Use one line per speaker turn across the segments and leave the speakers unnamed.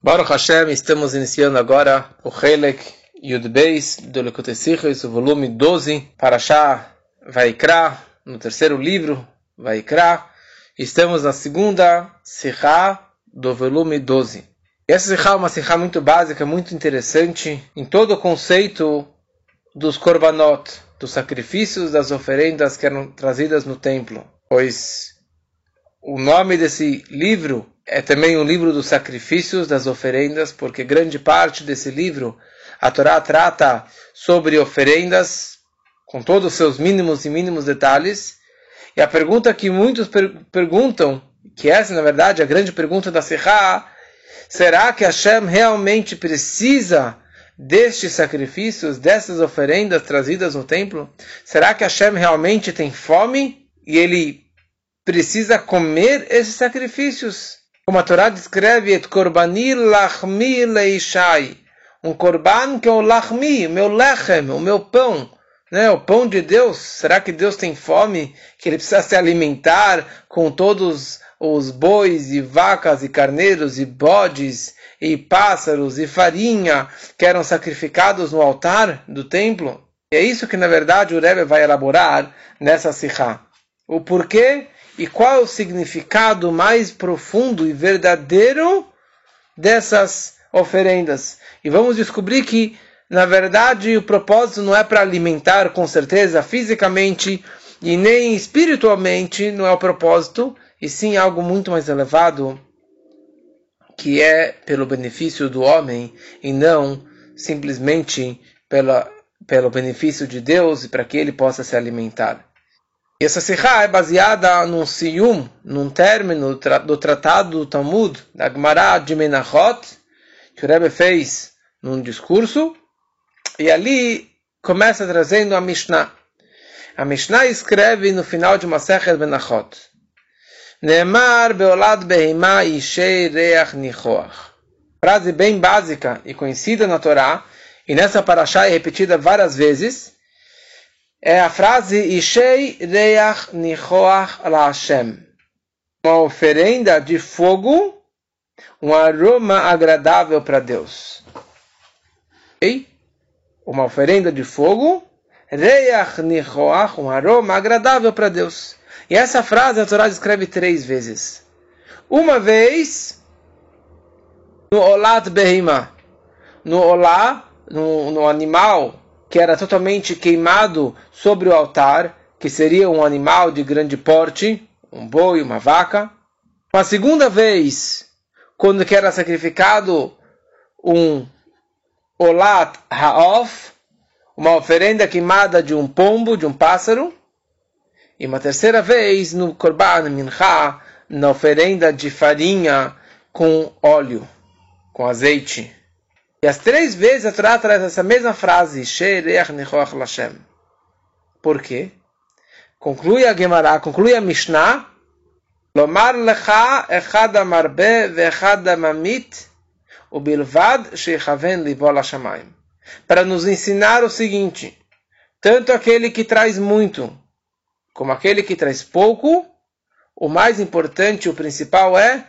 Baruch Hashem, estamos iniciando agora o Helek Yud Beis do Lekutei Sichos, o volume 12, Parashá Vaikra, no terceiro livro, Vaikra. Estamos na segunda Sichá do volume 12. Essa Sichá é uma Sichá muito básica, muito interessante, em todo o conceito dos Korbanot, dos sacrifícios, das oferendas que eram trazidas no templo. Pois o nome desse livro é também um livro dos sacrifícios, das oferendas, porque grande parte desse livro, a Torá trata sobre oferendas, com todos os seus mínimos e mínimos detalhes. E a pergunta que muitos per perguntam, que essa na verdade é a grande pergunta da Serra, será que Hashem realmente precisa destes sacrifícios, dessas oferendas trazidas no templo? Será que Hashem realmente tem fome e ele precisa comer esses sacrifícios? Como a Torá descreve, et korbani lachmi leishai. Um korban que é o lachmi, o meu lechem, o meu pão. Né? O pão de Deus. Será que Deus tem fome? Que ele precisa se alimentar com todos os bois e vacas e carneiros e bodes e pássaros e farinha que eram sacrificados no altar do templo? E é isso que na verdade o Rebbe vai elaborar nessa sikha. O porquê e qual é o significado mais profundo e verdadeiro dessas oferendas. E vamos descobrir que, na verdade, o propósito não é para alimentar, com certeza, fisicamente e nem espiritualmente, não é o propósito, e sim algo muito mais elevado, que é pelo benefício do homem e não simplesmente pela, pelo benefício de Deus e para que ele possa se alimentar. E essa Sikha é baseada num siyum, num término do tratado do Talmud, da Gemara de Menachot, que o Rebbe fez num discurso, e ali começa trazendo a Mishnah. A Mishnah escreve no final de uma Sechet Menachot, Neemar beolad behima ishei reach nichoach. Frase bem básica e conhecida na Torá, e nessa parashá é repetida várias vezes, é a frase Ishei Reach Nichoach Hashem. Uma oferenda de fogo, um aroma agradável para Deus. Okay? Uma oferenda de fogo, Reach Nichoach, um aroma agradável para Deus. E essa frase a Torá descreve três vezes. Uma vez no Olat Behima, no Olá, no, no animal que era totalmente queimado sobre o altar, que seria um animal de grande porte, um boi, uma vaca. Uma segunda vez, quando que era sacrificado um olat ha'of, uma oferenda queimada de um pombo, de um pássaro. E uma terceira vez no korban mincha, na oferenda de farinha com óleo, com azeite. E as três vezes a Torá traz essa mesma frase, Lashem. Por quê? Conclui a Gemara, conclui a Mishnah, Lomar lecha echad amarbe veechad amamit, ubilvad shechaven livol hashamayim. Para nos ensinar o seguinte, tanto aquele que traz muito, como aquele que traz pouco, o mais importante, o principal é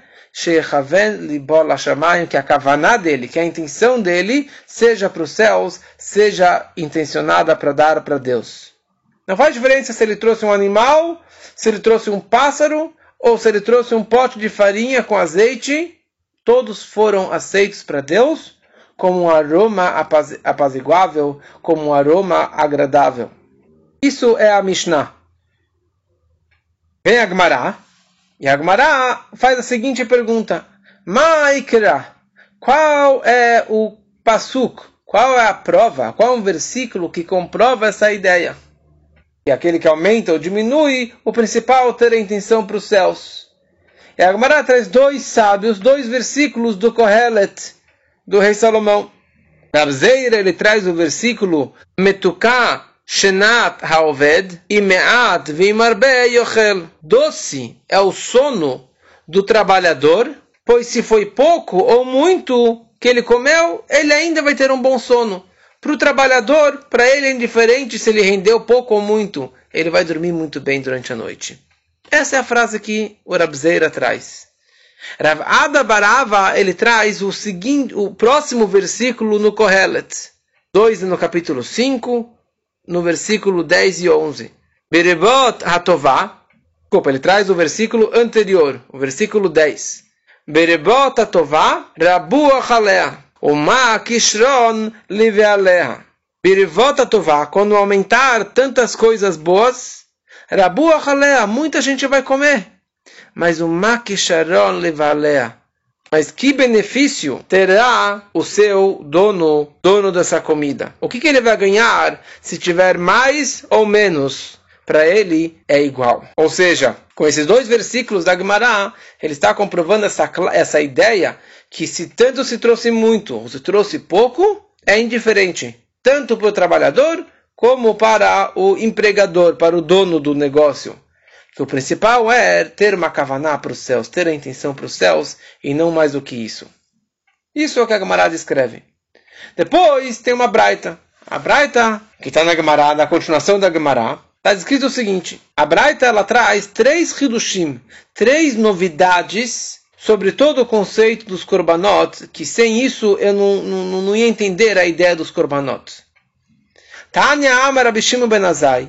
que a kavaná dele, que a intenção dele, seja para os céus, seja intencionada para dar para Deus. Não faz diferença se ele trouxe um animal, se ele trouxe um pássaro, ou se ele trouxe um pote de farinha com azeite, todos foram aceitos para Deus como um aroma apaziguável, como um aroma agradável. Isso é a Mishnah. Vem a Gemara e Agmará faz a seguinte pergunta: Maikra, qual é o pasuk? Qual é a prova? Qual é um versículo que comprova essa ideia? E aquele que aumenta ou diminui, o principal ter a intenção para os céus. E Agmará traz dois sábios, dois versículos do Kohelet, do rei Salomão. Rabzeira, ele traz o versículo Metuká Shenat Haoved e Meat Vimarbe Yochel. Doce é o sono do trabalhador, pois se foi pouco ou muito que ele comeu, ele ainda vai ter um bom sono. Para o trabalhador, para ele é indiferente se ele rendeu pouco ou muito, ele vai dormir muito bem durante a noite. Essa é a frase que o Rabzeira traz. Rav Ada Barava, ele traz o seguinte, o próximo versículo no Kohelet. 2 no capítulo 5, no versículo 10 e 11. Berebot Hatová, desculpa, ele traz o versículo anterior, o versículo 10. Berebot Hatová, Rabu Achalea, Uma Kishron Livealea. Berebot Hatová, quando aumentar tantas coisas boas, Rabu Achalea, muita gente vai comer mas o Makisharon levalea. Mas que benefício terá o seu dono, dono dessa comida? O que, que ele vai ganhar se tiver mais ou menos? Para ele é igual. Ou seja, com esses dois versículos da Gemara, ele está comprovando essa, essa ideia que se tanto se trouxe muito ou se trouxe pouco, é indiferente. Tanto para o trabalhador como para o empregador, para o dono do negócio que o principal é ter uma kavaná para os céus, ter a intenção para os céus e não mais do que isso. Isso é o que a Gemara escreve. Depois tem uma braita. A braita, que está na Gemara, na continuação da Gemara, está escrito o seguinte: a braita ela traz três hidushim, três novidades sobre todo o conceito dos korbanot, que sem isso eu não, não, não ia entender a ideia dos korbanot. Tanya Amar Abishim Benazai,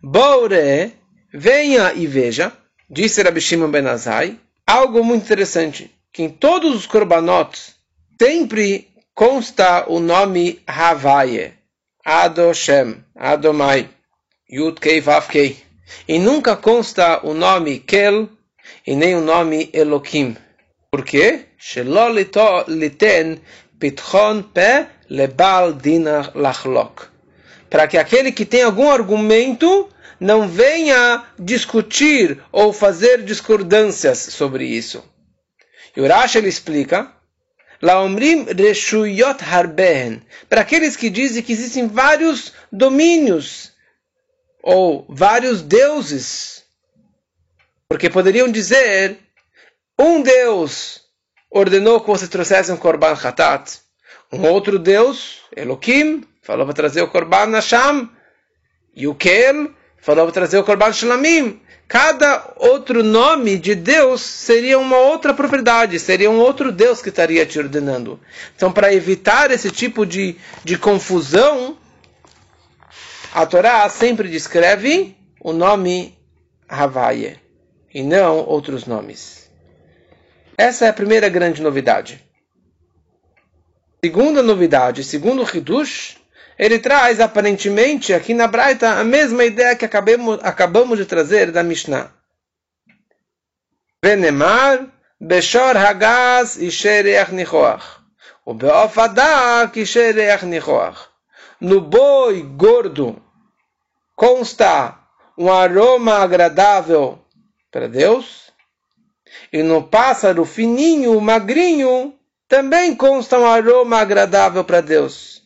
Boure Venha e veja, disse Rabi Shimon Ben Azai, algo muito interessante, que em todos os korbanot sempre consta o nome Havaye, Adoshem, Adomai, Yud Kei Vav Kei. E nunca consta o nome Kel e nem o nome Elokim. Por quê? Pe lebal lachlok. Para que aquele que tem algum argumento não venha discutir ou fazer discordâncias sobre isso. E o Rashi ele explica, Laomrim reshuyot harbehen, para aqueles que dizem que existem vários domínios ou vários deuses. Porque poderiam dizer, um Deus ordenou que você trouxesse um korban hatat, um outro Deus, Elohim, falou para trazer o korban Nasham, e o Kel falou para trazer o Korban Shlamim. Cada outro nome de Deus seria uma outra propriedade, seria um outro Deus que estaria te ordenando. Então, para evitar esse tipo de, de confusão, a Torá sempre descreve o nome Havaye e não outros nomes. Essa é a primeira grande novidade. Segunda novidade, segundo o Hidush, ele traz aparentemente aqui na Braita a mesma ideia que acabamos, acabamos de trazer da Mishnah. Venemar, Beshor Hagaz Ishereach Nichoach. O Beof Adak Ishereach Nichoach. No boi gordo consta um aroma agradável para Deus. E no pássaro fininho, magrinho, também consta um aroma agradável para Deus.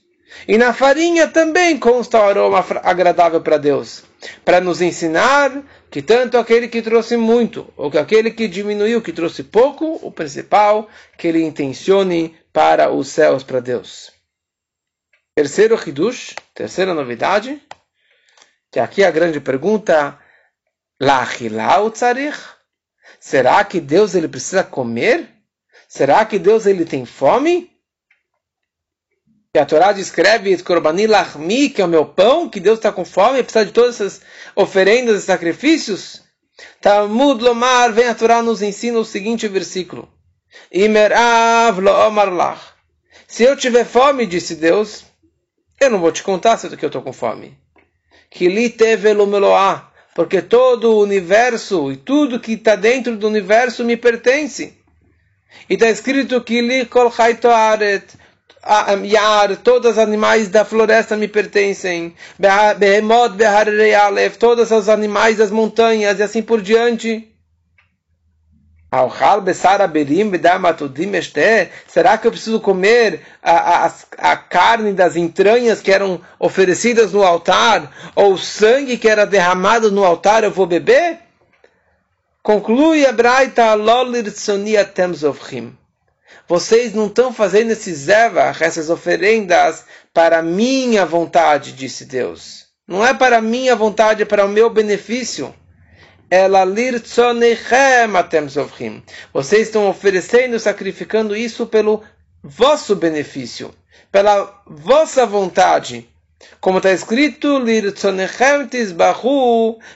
E na farinha também consta o aroma agradável para Deus, para nos ensinar que tanto aquele que trouxe muito, ou que aquele que diminuiu, que trouxe pouco, o principal, que ele intencione para os céus, para Deus. Terceiro Hidush, terceira novidade, que aqui a grande pergunta, Lachilau tzarich? Será que Deus ele precisa comer? Será que Deus ele tem fome? Que a Torá descreve Korbani Lachmi, que é o meu pão, que Deus está com fome, apesar de todas essas oferendas e sacrifícios. Talmud Lomar, vem a Torá nos ensina o seguinte versículo. Imerav Omar Lach. Se eu tiver fome, disse Deus, eu não vou te contar se eu estou com fome. Porque todo o universo e tudo que está dentro do universo me pertence. E está escrito que li kol Yar, todos os animais da floresta me pertencem. Behemot, Beharrei Alef, todos os animais das montanhas e assim por diante. Será que eu preciso comer a, a, a, carne das entranhas que eram oferecidas no altar? Ou o sangue que era derramado no altar eu vou beber? Conclui a Braita Lolir Tsonia Temzovchim vocês não estão fazendo esses zevach, essas oferendas, para minha vontade, disse Deus. Não é para minha vontade, é para o meu benefício. Vocês estão oferecendo, sacrificando isso pelo vosso benefício, pela vossa vontade. Como está escrito,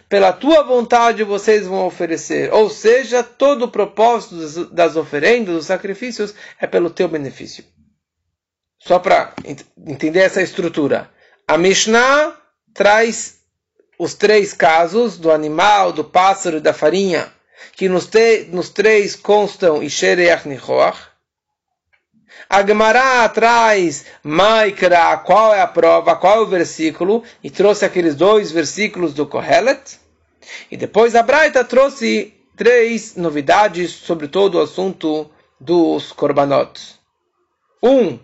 pela tua vontade vocês vão oferecer. Ou seja, todo o propósito das oferendas, dos sacrifícios, é pelo teu benefício. Só para entender essa estrutura. A Mishnah traz os três casos do animal, do pássaro e da farinha, que nos, nos três constam Ishereach Nichoach. A Gemara traz Maikra, qual é a prova, qual é o versículo, e trouxe aqueles dois versículos do Kohelet. E depois a Braita trouxe três novidades sobre todo o assunto dos Korbanot. Um,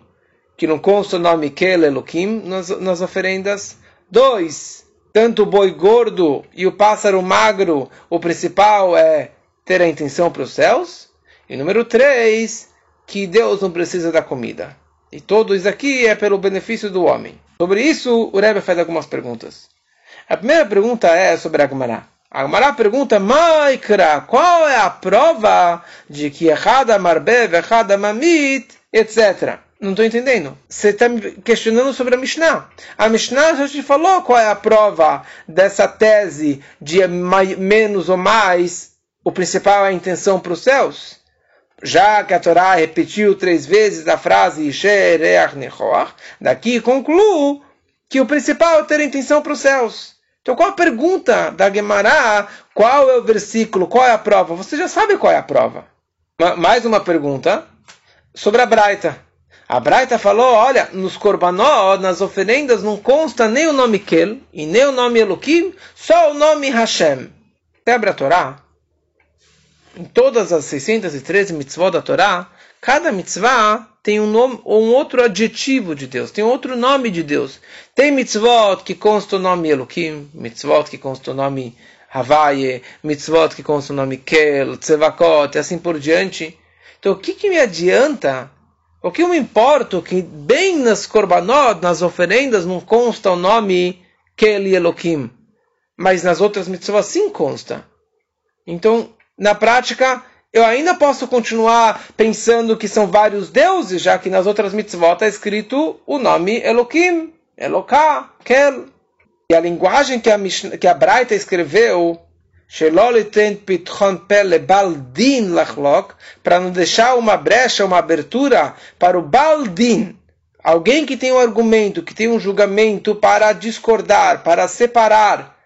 que não consta o nome Kel Elohim nas, nas oferendas. Dois, tanto o boi gordo e o pássaro magro, o principal é ter a intenção para os céus. E número três, que Deus não precisa da comida. E tudo isso aqui é pelo benefício do homem. Sobre isso, o Rebbe faz algumas perguntas. A primeira pergunta é sobre a Gemara. A pergunta, Maikra, qual é a prova de que Echada Marbev, Echada Mamit, etc. Não estou entendendo. Você está me questionando sobre a Mishnah. A Mishnah já te falou qual é a prova dessa tese de menos ou mais, o principal é a intenção para os céus. Já que a Torá repetiu três vezes a frase daqui concluo que o principal é ter intenção para os céus. Então qual a pergunta da Gemara? Qual é o versículo? Qual é a prova? Você já sabe qual é a prova. Mais uma pergunta sobre a Braita. A Braita falou, olha, nos korbanot, nas oferendas, não consta nem o nome Kel e nem o nome Elohim, só o nome Hashem. Quebra a Torá. Em todas as 613 mitzvot da Torá, cada mitzvah tem um, nome, um outro adjetivo de Deus, tem outro nome de Deus. Tem mitzvot que consta o nome Elohim, mitzvot que consta o nome Havaye, mitzvot que consta o nome Kel, Tzevakot, e assim por diante. Então, o que, que me adianta o que eu me importo que bem nas korbanot, nas oferendas, não consta o nome Keli Elohim, mas nas outras mitzvot sim consta. Então, na prática, eu ainda posso continuar pensando que são vários deuses, já que nas outras mitzvot está escrito o nome Elohim, Eloká, Kel. E a linguagem que a, que a Braita escreveu para não deixar uma brecha, uma abertura para o Baldin, alguém que tem um argumento, que tem um julgamento para discordar, para separar.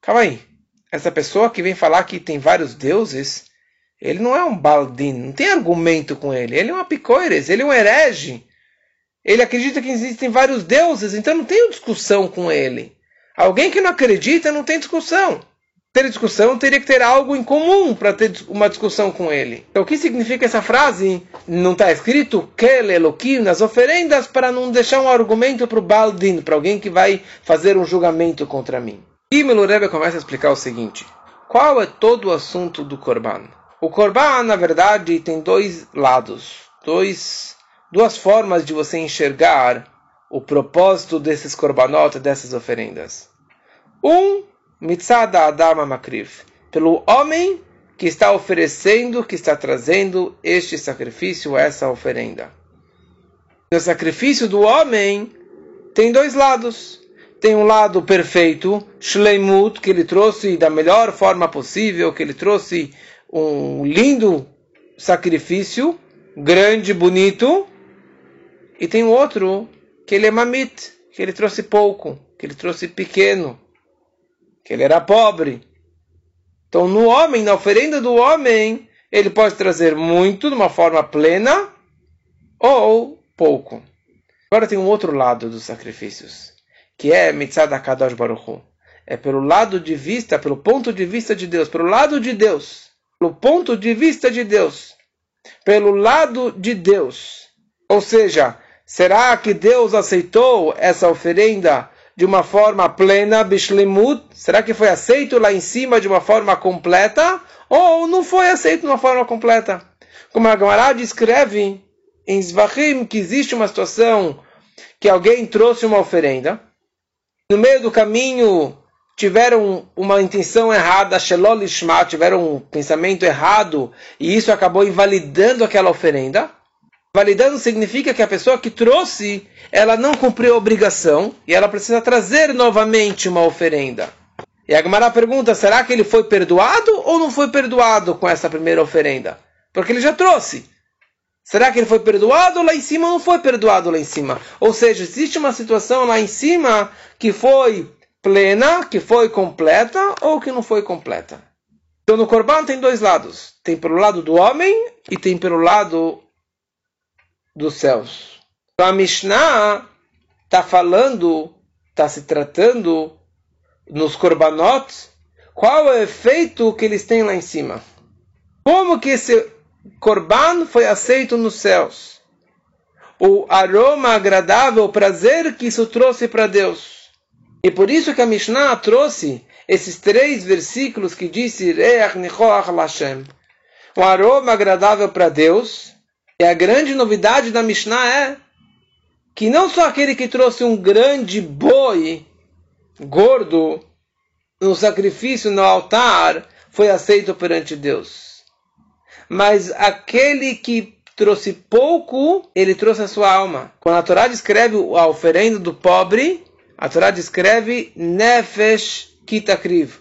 Calma aí, essa pessoa que vem falar que tem vários deuses, ele não é um Baldin, não tem argumento com ele, ele é um apicoires, ele é um herege. Ele acredita que existem vários deuses, então não tem discussão com ele. Alguém que não acredita não tem discussão ter discussão, teria que ter algo em comum para ter uma discussão com ele. Então, o que significa essa frase? Não está escrito Kel Elohim nas oferendas para não deixar um argumento para o Baldin, para alguém que vai fazer um julgamento contra mim. E Melurebe começa a explicar o seguinte: qual é todo o assunto do Korban? O Korban, na verdade, tem dois lados, dois, duas formas de você enxergar o propósito desses Korbanot, dessas oferendas. Um mitzada adama makriv, pelo homem que está oferecendo, que está trazendo este sacrifício, essa oferenda. O sacrifício do homem tem dois lados. Tem um lado perfeito, shleimut, que ele trouxe da melhor forma possível, que ele trouxe um lindo sacrifício, grande, bonito. E tem outro, que ele é mamit, que ele trouxe pouco, que ele trouxe pequeno que ele era pobre. Então, no homem, na oferenda do homem, ele pode trazer muito de uma forma plena ou pouco. Agora tem um outro lado dos sacrifícios, que é Mitzad Kadosh Baruch É pelo lado de vista, pelo ponto de vista de Deus, pelo lado de Deus, pelo ponto de vista de Deus, pelo lado de Deus. Ou seja, será que Deus aceitou essa oferenda de uma forma plena, bishlemut, será que foi aceito lá em cima de uma forma completa? Ou não foi aceito de uma forma completa? Como a Gemara descreve em Zvachim que existe uma situação que alguém trouxe uma oferenda, no meio do caminho tiveram uma intenção errada, Shelol Ishma, tiveram um pensamento errado, e isso acabou invalidando aquela oferenda. Validando significa que a pessoa que trouxe, ela não cumpriu a obrigação, e ela precisa trazer novamente uma oferenda. E a Gemara pergunta, será que ele foi perdoado ou não foi perdoado com essa primeira oferenda? Porque ele já trouxe. Será que ele foi perdoado lá em cima ou não foi perdoado lá em cima? Ou seja, existe uma situação lá em cima que foi plena, que foi completa ou que não foi completa. Então no Corban tem dois lados. Tem pelo lado do homem e tem pelo lado dos céus. Então a Mishnah está falando, está se tratando nos Korbanot, qual é o efeito que eles têm lá em cima. Como que esse Corban foi aceito nos céus. O aroma agradável, o prazer que isso trouxe para Deus. E por isso que a Mishnah trouxe esses três versículos que disse o aroma agradável para Deus. E a grande novidade da Mishnah é que não só aquele que trouxe um grande boi gordo no sacrifício no altar foi aceito perante Deus mas aquele que trouxe pouco, ele trouxe a sua alma. Quando a Torá descreve a oferenda do pobre, a Torá descreve Nefesh Kitakriv.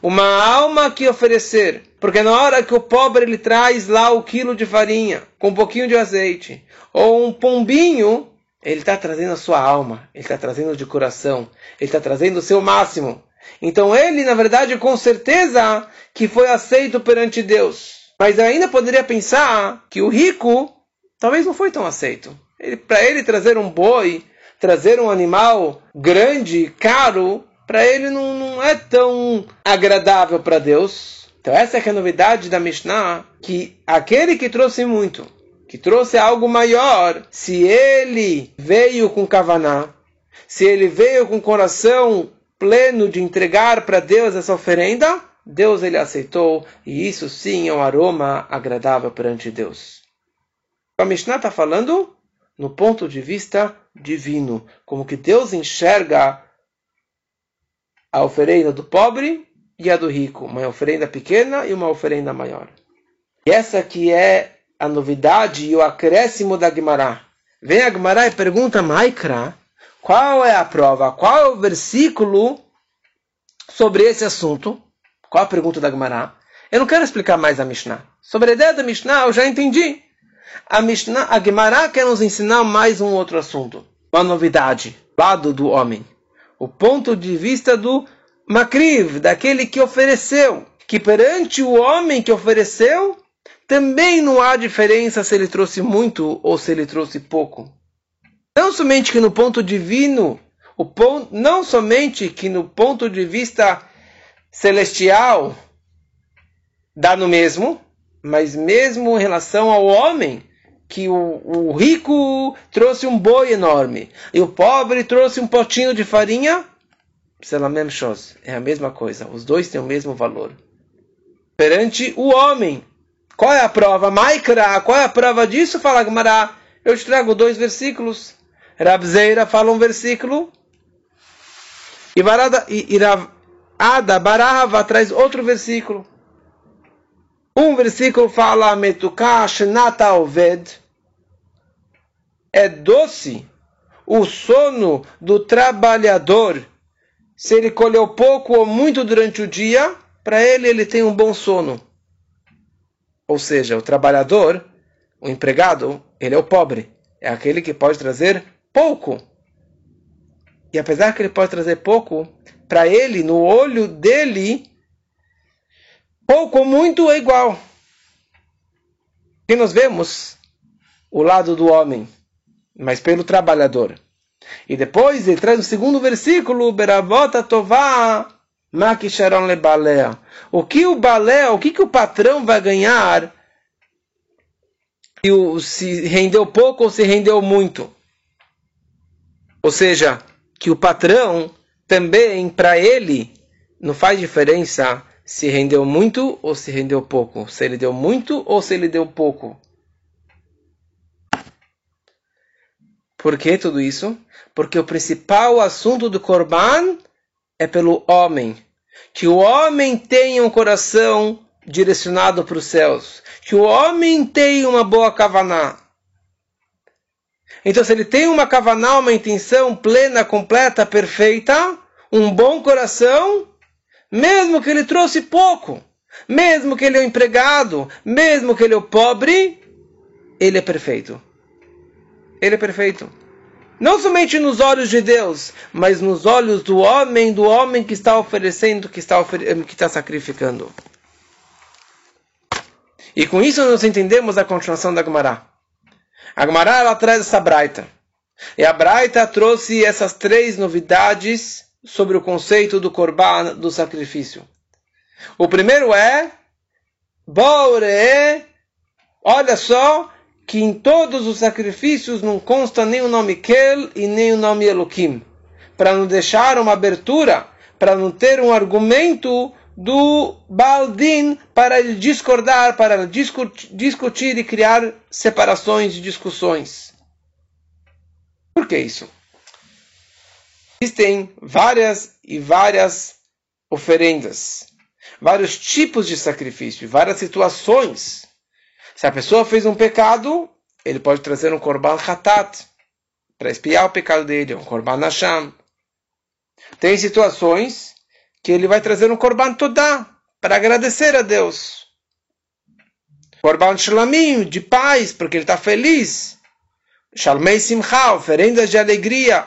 Uma alma que oferecer. Porque na hora que o pobre ele traz lá o quilo de farinha, com um pouquinho de azeite, ou um pombinho, ele está trazendo a sua alma, ele está trazendo de coração, ele está trazendo o seu máximo. Então ele, na verdade, com certeza que foi aceito perante Deus. Mas eu ainda poderia pensar que o rico talvez não foi tão aceito. Para ele trazer um boi, trazer um animal grande, caro, para ele não, não, é tão agradável para Deus. Então essa é, é a novidade da Mishnah, que aquele que trouxe muito, que trouxe algo maior, se ele veio com kavaná, se ele veio com coração pleno de entregar para Deus essa oferenda, Deus ele aceitou, e isso sim é um aroma agradável perante Deus. A Mishnah está falando no ponto de vista divino, como que Deus enxerga a oferenda do pobre e a do rico, uma oferenda pequena e uma oferenda maior. E essa que é a novidade e o acréscimo da Gemara. Vem a Gemara e pergunta, Maikra, qual é a prova, qual é o versículo sobre esse assunto? Qual a pergunta da Gemara? Eu não quero explicar mais a Mishnah. Sobre a ideia da Mishnah, eu já entendi. A Mishnah, a Gemara quer nos ensinar mais um outro assunto. Uma novidade. Lado do homem. O ponto de vista do Makriv, daquele que ofereceu. Que perante o homem que ofereceu, também não há diferença se ele trouxe muito ou se ele trouxe pouco. Não somente que no ponto divino, o ponto, não somente que no ponto de vista celestial dá no mesmo, mas mesmo em relação ao homem, que o, o, rico trouxe um boi enorme e o pobre trouxe um potinho de farinha, é a mesma coisa. Os dois têm o mesmo valor. Perante o homem. Qual é a prova? Maikra, qual é a prova disso? Fala Gmará. Eu te trago dois versículos. Rabzeira fala um versículo. E, Varada, e, e Rav, Ada Barava traz outro versículo. Um versículo fala Metukash Nata Oved. É doce o sono do trabalhador. Se ele colheu pouco ou muito durante o dia, para ele ele tem um bom sono. Ou seja, o trabalhador, o empregado, ele é o pobre. É aquele que pode trazer pouco. E apesar que ele pode trazer pouco, para ele, no olho dele, pouco ou muito é igual. E nós vemos o lado do homem, mas pelo trabalhador. E depois ele traz o segundo versículo, Beravota Tová Makisharon Lebalea. O que o balé, o que, que o patrão vai ganhar se rendeu pouco ou se rendeu muito? Ou seja, que o patrão também para ele não faz diferença se rendeu muito ou se rendeu pouco, se ele deu muito ou se ele deu pouco. Por que tudo isso? Porque o principal assunto do Korban é pelo homem. Que o homem tenha um coração direcionado para os céus. Que o homem tenha uma boa kavaná. Então, se ele tem uma kavaná, uma intenção plena, completa, perfeita, um bom coração, mesmo que ele trouxe pouco, mesmo que ele é um empregado, mesmo que ele é o pobre, ele é perfeito. Ele é perfeito. Não somente nos olhos de Deus, mas nos olhos do homem, do homem que está oferecendo, que está, ofer que está sacrificando. E com isso nós entendemos a continuação da Gemara. A Gemara ela traz essa braita. E a braita trouxe essas três novidades sobre o conceito do korban, do sacrifício. O primeiro é Bore, olha só, que em todos os sacrifícios não consta nem o nome Kel e nem o nome Elohim, para não deixar uma abertura, para não ter um argumento do Baldin para discordar, para discutir e criar separações e discussões. Por que isso? Existem várias e várias oferendas, vários tipos de sacrifício, várias situações se a pessoa fez um pecado, ele pode trazer um korban hatat para espiar o pecado dele, um korban nasham. Tem situações que ele vai trazer um korban todá para agradecer a Deus. Korban shlamim, de paz, porque ele está feliz. Shalmei simcha, oferendas de alegria.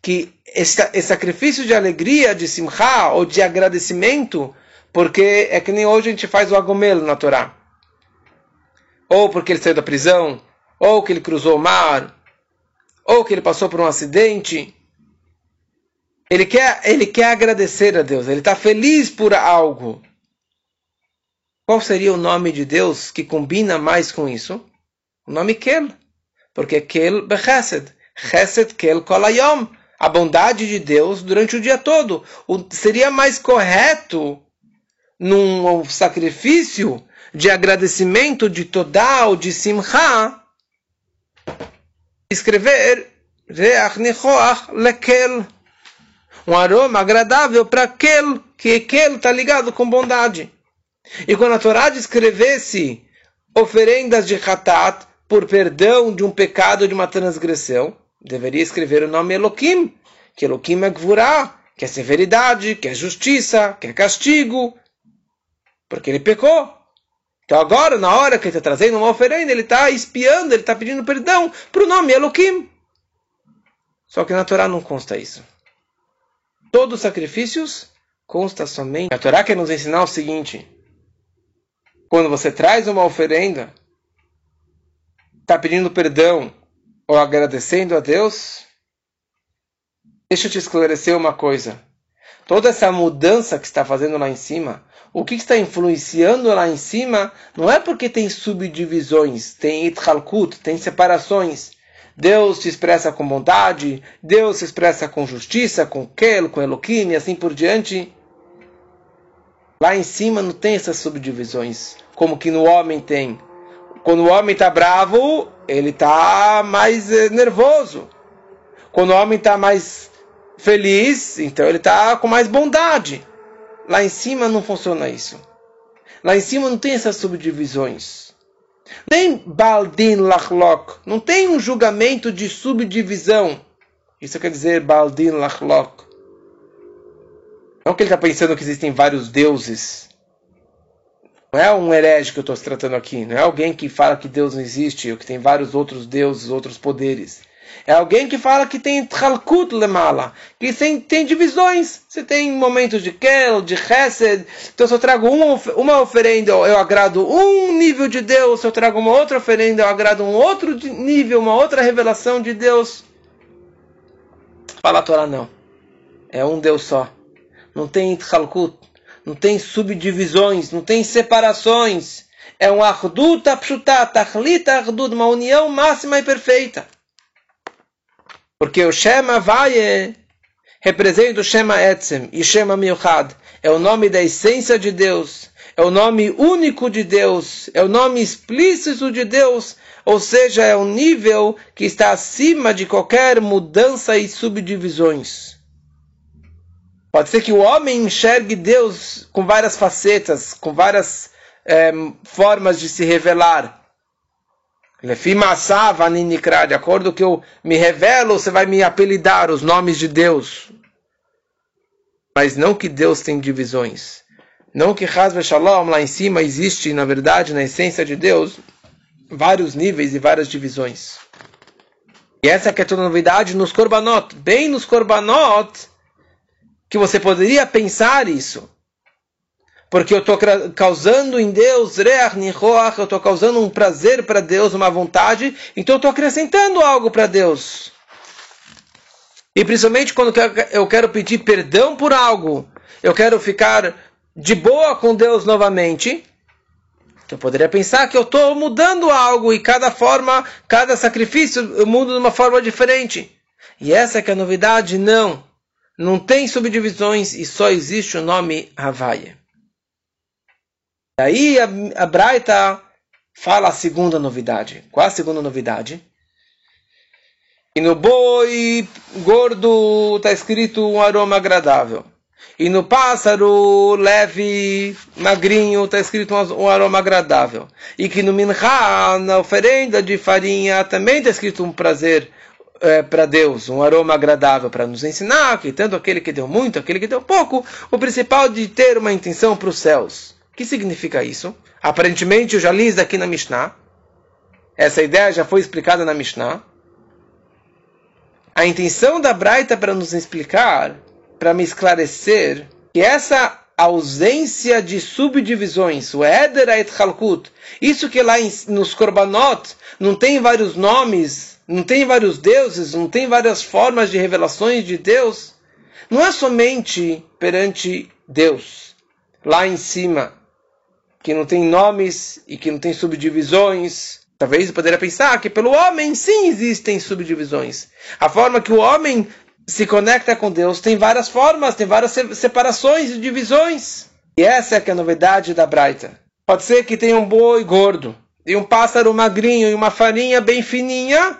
Que esse sacrifício de alegria, de simcha, ou de agradecimento, porque é que nem hoje a gente faz o agomelo na Torá ou porque ele saiu da prisão, ou que ele cruzou o mar, ou que ele passou por um acidente. Ele quer, ele quer agradecer a Deus, ele está feliz por algo. Qual seria o nome de Deus que combina mais com isso? O nome Kel. Porque Kel Bechesed. Chesed Kel Kolayom. A bondade de Deus durante o dia todo. O, seria mais correto num sacrifício de agradecimento de Todá de Simcha, escrever Reach Nichoach Lekel, um aroma agradável para Kel, que Kel está ligado com bondade. E quando a Torá descrevesse oferendas de Hatat por perdão de um pecado, de uma transgressão, deveria escrever o nome Elohim, que Elohim é Gvurá, que é severidade, que é justiça, que é castigo, porque ele pecou. Então agora, na hora que ele está trazendo uma oferenda, ele está espiando, ele está pedindo perdão para o nome Elohim. Só que na Torá não consta isso. Todos os sacrifícios consta somente. A Torá quer nos ensinar o seguinte: quando você traz uma oferenda, está pedindo perdão ou agradecendo a Deus, deixa eu te esclarecer uma coisa. Toda essa mudança que está fazendo lá em cima, o que está influenciando lá em cima não é porque tem subdivisões, tem itchalkut, tem separações. Deus se expressa com bondade, Deus se expressa com justiça, com Kel, com Elohim e assim por diante. Lá em cima não tem essas subdivisões, como que no homem tem. Quando o homem está bravo, ele está mais eh, nervoso. Quando o homem está mais feliz, então ele está com mais bondade. Lá em cima não funciona isso. Lá em cima não tem essas subdivisões. Nem Baldin Lachlok. Não tem um julgamento de subdivisão. Isso quer dizer Baldin Lachlok. Não que ele está pensando que existem vários deuses. Não é um herege que eu estou tratando aqui. Não é alguém que fala que Deus não existe ou que tem vários outros deuses, outros poderes. É alguém que fala que tem Tchalkut Lemala, que tem, tem divisões. Você tem momentos de Kel, de Chesed. Então, se eu trago uma, uma oferenda, eu agrado um nível de Deus. Se eu trago uma outra oferenda, eu agrado um outro nível, uma outra revelação de Deus. Fala a Torá, não. É um Deus só. Não tem Tchalkut. Não tem subdivisões. Não tem separações. É um Ardut Apshutat, Tachlit Ardut, uma união máxima e perfeita. Porque o Shema Vaye representa o Shema Etzem e Shema Milchad. É o nome da essência de Deus. É o nome único de Deus. É o nome explícito de Deus. Ou seja, é um nível que está acima de qualquer mudança e subdivisões. Pode ser que o homem enxergue Deus com várias facetas, com várias é, formas de se revelar. De acordo que eu me revelo, você vai me apelidar os nomes de Deus. Mas não que Deus tem divisões. Não que Hasbe Shalom lá em cima existe, na verdade, na essência de Deus, vários níveis e várias divisões. E essa que é toda novidade nos Korbanot. Bem nos Korbanot, que você poderia pensar isso. Porque eu estou causando em Deus, eu estou causando um prazer para Deus, uma vontade, então eu estou acrescentando algo para Deus. E principalmente quando eu quero pedir perdão por algo, eu quero ficar de boa com Deus novamente. Então eu poderia pensar que eu estou mudando algo e cada forma, cada sacrifício eu mudo de uma forma diferente. E essa é que é a novidade, não. Não tem subdivisões e só existe o nome Havaia. Daí a, a Braita fala a segunda novidade. Qual a segunda novidade? E no boi gordo está escrito um aroma agradável. E no pássaro leve, magrinho, está escrito um aroma agradável. E que no minchá, na oferenda de farinha, também está escrito um prazer é, para Deus, um aroma agradável para nos ensinar que tanto aquele que deu muito, aquele que deu pouco, o principal de ter uma intenção para os céus. O que significa isso? Aparentemente, eu já li isso aqui na Mishnah. Essa ideia já foi explicada na Mishnah. A intenção da Braita para nos explicar, para me esclarecer, que essa ausência de subdivisões, o Eder et Halkut, isso que lá nos Korbanot não tem vários nomes, não tem vários deuses, não tem várias formas de revelações de Deus, não é somente perante Deus, lá em cima, que não tem nomes e que não tem subdivisões, Talvez você poderia pensar que pelo homem sim existem subdivisões. A forma que o homem se conecta com Deus tem várias formas, tem várias separações e divisões. E essa é, que é a novidade da Braita. Pode ser que tenha um boi gordo, e um pássaro magrinho, e uma farinha bem fininha.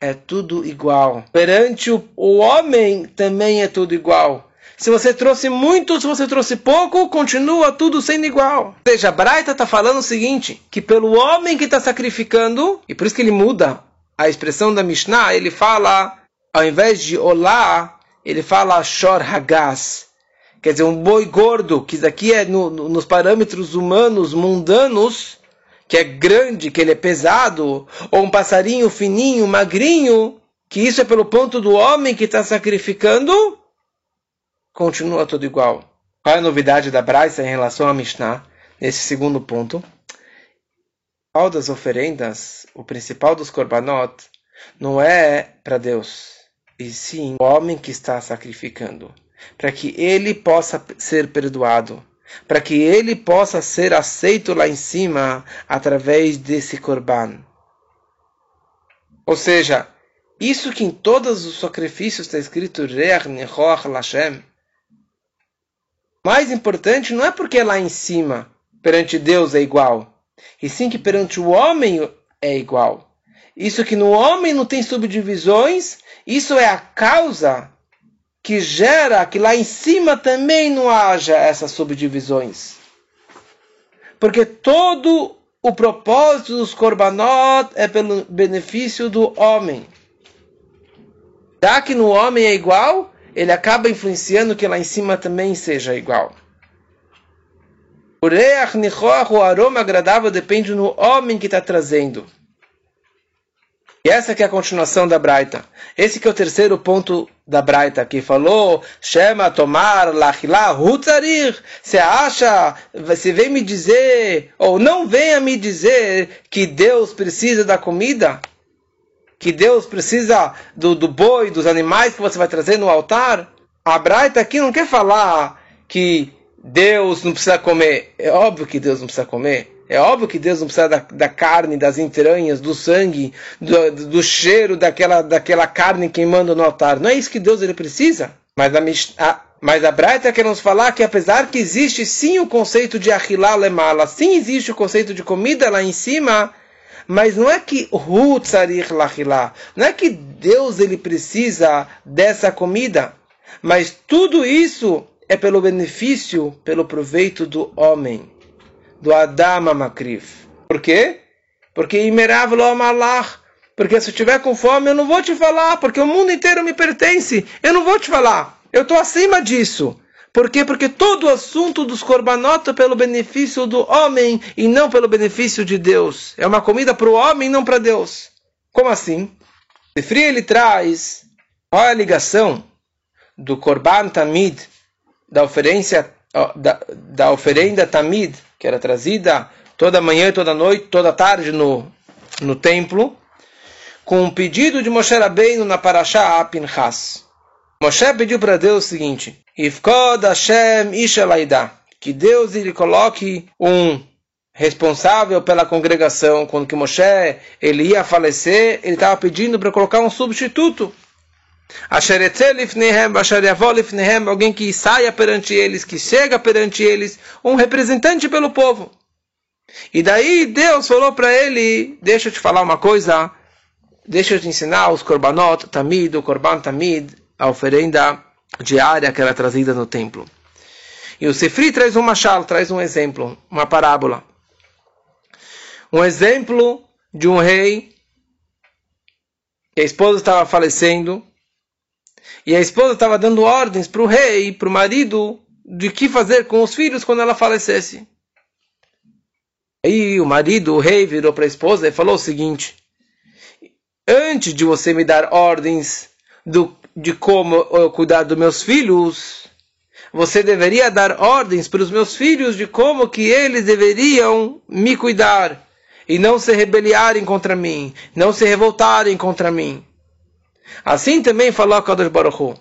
É tudo igual. Perante o, o homem também é tudo igual. Se você trouxe muito, se você trouxe pouco, continua tudo sendo igual. Ou seja, a Braita está falando o seguinte, que pelo homem que está sacrificando, e por isso que ele muda a expressão da Mishnah, ele fala, ao invés de olá, ele fala shor hagas. Quer dizer, um boi gordo, que isso aqui é no, no, nos parâmetros humanos, mundanos, que é grande, que ele é pesado, ou um passarinho fininho, magrinho, que isso é pelo ponto do homem que está sacrificando, continua tudo igual. Qual é a novidade da Braisa em relação à Mishnah, nesse segundo ponto? Qual das oferendas, o principal dos korbanot, não é para Deus, e sim o homem que está sacrificando, para que ele possa ser perdoado, para que ele possa ser aceito lá em cima através desse korban. Ou seja, isso que em todos os sacrifícios está escrito Reach Nechoach Lashem, mais importante não é porque lá em cima, perante Deus, é igual, e sim que perante o homem é igual. Isso que no homem não tem subdivisões, isso é a causa que gera que lá em cima também não haja essas subdivisões. Porque todo o propósito dos korbanot é pelo benefício do homem. Já que no homem é igual, ele acaba influenciando que lá em cima também seja igual. O reach nichoach, o aroma agradável, depende do homem que está trazendo. E essa que é a continuação da Braita. Esse que é o terceiro ponto da Braita, que falou, Shema, tomar, lachilá, hutzarir. Você acha, você vem me dizer, ou não venha me dizer que Deus precisa da comida? Que Deus precisa do, do boi, dos animais que você vai trazer no altar. A Braita aqui não quer falar que Deus não precisa comer. É óbvio que Deus não precisa comer. É óbvio que Deus não precisa da, da carne, das entranhas, do sangue, do, do, cheiro daquela, daquela carne queimando no altar. Não é isso que Deus ele precisa. Mas a, a, mas a Braita quer nos falar que apesar que existe sim o conceito de achilá lemala, sim existe o conceito de comida lá em cima, mas não é que não é que Deus ele precisa dessa comida. Mas tudo isso é pelo benefício, pelo proveito do homem, do Adama Makriv. Por quê? Porque Imerav lo. Porque se eu estiver com fome, eu não vou te falar, porque o mundo inteiro me pertence. Eu não vou te falar. Eu estou acima disso. Por quê? Porque todo o assunto dos korbanot é pelo benefício do homem e não pelo benefício de Deus. É uma comida para o homem não para Deus. Como assim? Sefri ele traz é a ligação do korban tamid, da da, da oferenda tamid, que era trazida toda manhã, toda noite, toda tarde no, no templo, com o um pedido de Moshe Rabbeinu na Parashá Pinchas. Moshe pediu para Deus o seguinte: Ifkod Hashem Ishalaida, que Deus ele coloque um responsável pela congregação. Quando que Moshe ele ia falecer, ele estava pedindo para colocar um substituto. Alguém que saia perante eles, que chega perante eles, um representante pelo povo. E daí Deus falou para ele: Deixa eu te falar uma coisa, deixa eu te ensinar os korbanot, tamid, o korban tamid, a oferenda diária que era trazida no templo. E o Sefri traz uma machal, traz um exemplo, uma parábola. Um exemplo de um rei que a esposa estava falecendo e a esposa estava dando ordens para o rei, para o marido, de que fazer com os filhos quando ela falecesse. Aí o marido, o rei, virou para a esposa e falou o seguinte: Antes de você me dar ordens do de como eu cuidar dos meus filhos, você deveria dar ordens para os meus filhos de como que eles deveriam me cuidar e não se rebeliarem contra mim, não se revoltarem contra mim. Assim também falou a Kadosh Baruch Hu.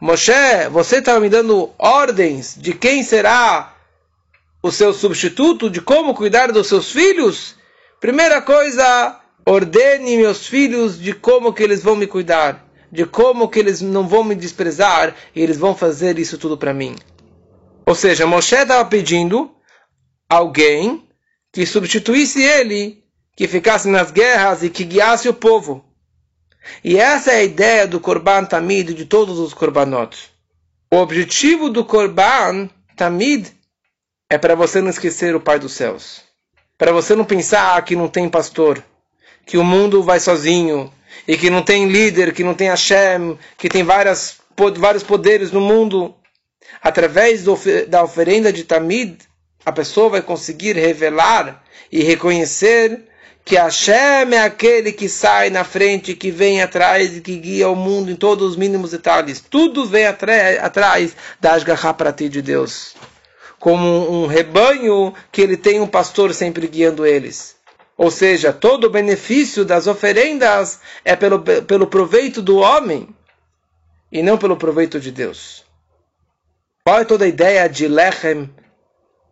Moshe, você está me dando ordens de quem será o seu substituto, de como cuidar dos seus filhos? Primeira coisa, ordene meus filhos de como que eles vão me cuidar de como que eles não vão me desprezar e eles vão fazer isso tudo para mim. Ou seja, Moshe estava pedindo alguém que substituísse ele, que ficasse nas guerras e que guiasse o povo. E essa é a ideia do Korban Tamid de todos os Korbanot. O objetivo do Korban Tamid é para você não esquecer o Pai dos céus. Para você não pensar que não tem pastor, que o mundo vai sozinho, e que não tem líder, que não tem Hashem, que tem várias, vários poderes no mundo, através do, da oferenda de Tamid, a pessoa vai conseguir revelar e reconhecer que Hashem é aquele que sai na frente, que vem atrás e que guia o mundo em todos os mínimos detalhes. Tudo vem atrás da Ashgaha para ti de Deus. Como um rebanho que ele tem um pastor sempre guiando eles. Ou seja, todo o benefício das oferendas é pelo, pelo proveito do homem e não pelo proveito de Deus. Qual é toda a ideia de lechem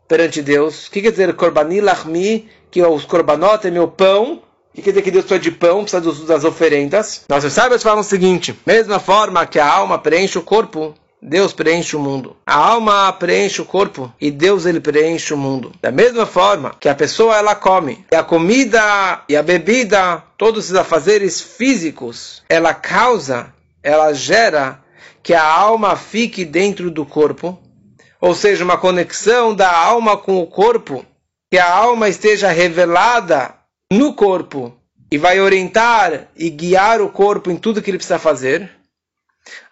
perante Deus? O que quer dizer korbani lachmi, que os korbanot é meu pão? O que quer dizer que Deus precisa de pão, precisa das oferendas? Nossos sábios falam o seguinte: mesma forma que a alma preenche o corpo, Deus preenche o mundo. A alma preenche o corpo e Deus ele preenche o mundo. Da mesma forma que a pessoa ela come, e a comida e a bebida, todos os afazeres físicos, ela causa, ela gera que a alma fique dentro do corpo, ou seja, uma conexão da alma com o corpo, que a alma esteja revelada no corpo e vai orientar e guiar o corpo em tudo que ele precisa fazer.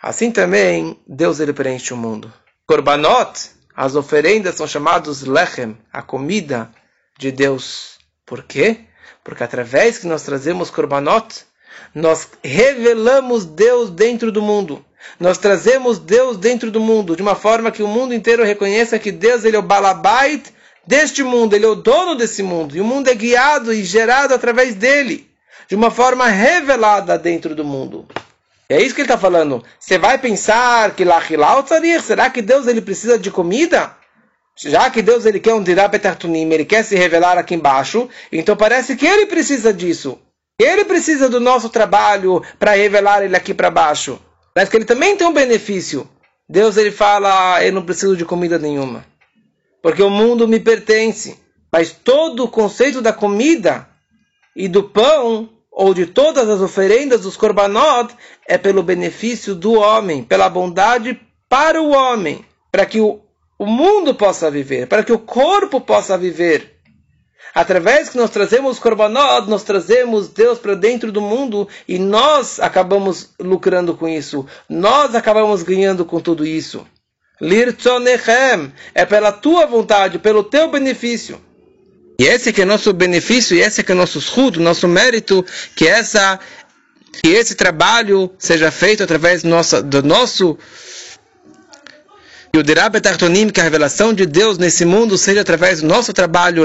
Assim também, Deus ele preenche o mundo. Korbanot, as oferendas são chamados lechem, a comida de Deus. Por quê? Porque através que nós trazemos korbanot, nós revelamos Deus dentro do mundo. Nós trazemos Deus dentro do mundo, de uma forma que o mundo inteiro reconheça que Deus ele é o balabait deste mundo, ele é o dono desse mundo, e o mundo é guiado e gerado através dele, de uma forma revelada dentro do mundo. É isso que ele está falando. Você vai pensar que lá será que Deus ele precisa de comida? Já que Deus ele quer um dirabetartunim, ele quer se revelar aqui embaixo, então parece que ele precisa disso. Ele precisa do nosso trabalho para revelar ele aqui para baixo. Mas que ele também tem um benefício. Deus ele fala, eu não preciso de comida nenhuma. Porque o mundo me pertence. Mas todo o conceito da comida e do pão ou de todas as oferendas dos korbanot é pelo benefício do homem, pela bondade para o homem, para que o, o mundo possa viver, para que o corpo possa viver. Através que nós trazemos korbanot, nós trazemos Deus para dentro do mundo e nós acabamos lucrando com isso. Nós acabamos ganhando com tudo isso. Lirtzonechem é pela tua vontade, pelo teu benefício. E esse que é nosso benefício, e esse que é nosso escudo, nosso mérito, que essa que esse trabalho seja feito através do nosso, do nosso e o Dirab Tartonim, que a revelação de Deus nesse mundo seja através do nosso trabalho,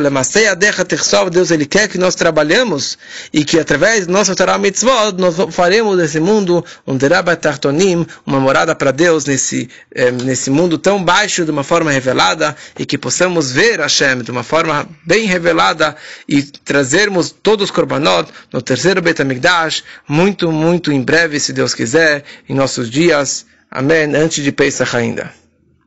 Deus ele quer que nós trabalhemos e que através do nosso Torah Mitzvot nós faremos desse mundo um Dirab Tartonim, uma morada para Deus nesse, eh, nesse mundo tão baixo de uma forma revelada e que possamos ver Hashem de uma forma bem revelada e trazermos todos os Korbanot no terceiro Betamigdash, muito, muito em breve, se Deus quiser, em nossos dias. Amém. Antes de Pesach ainda.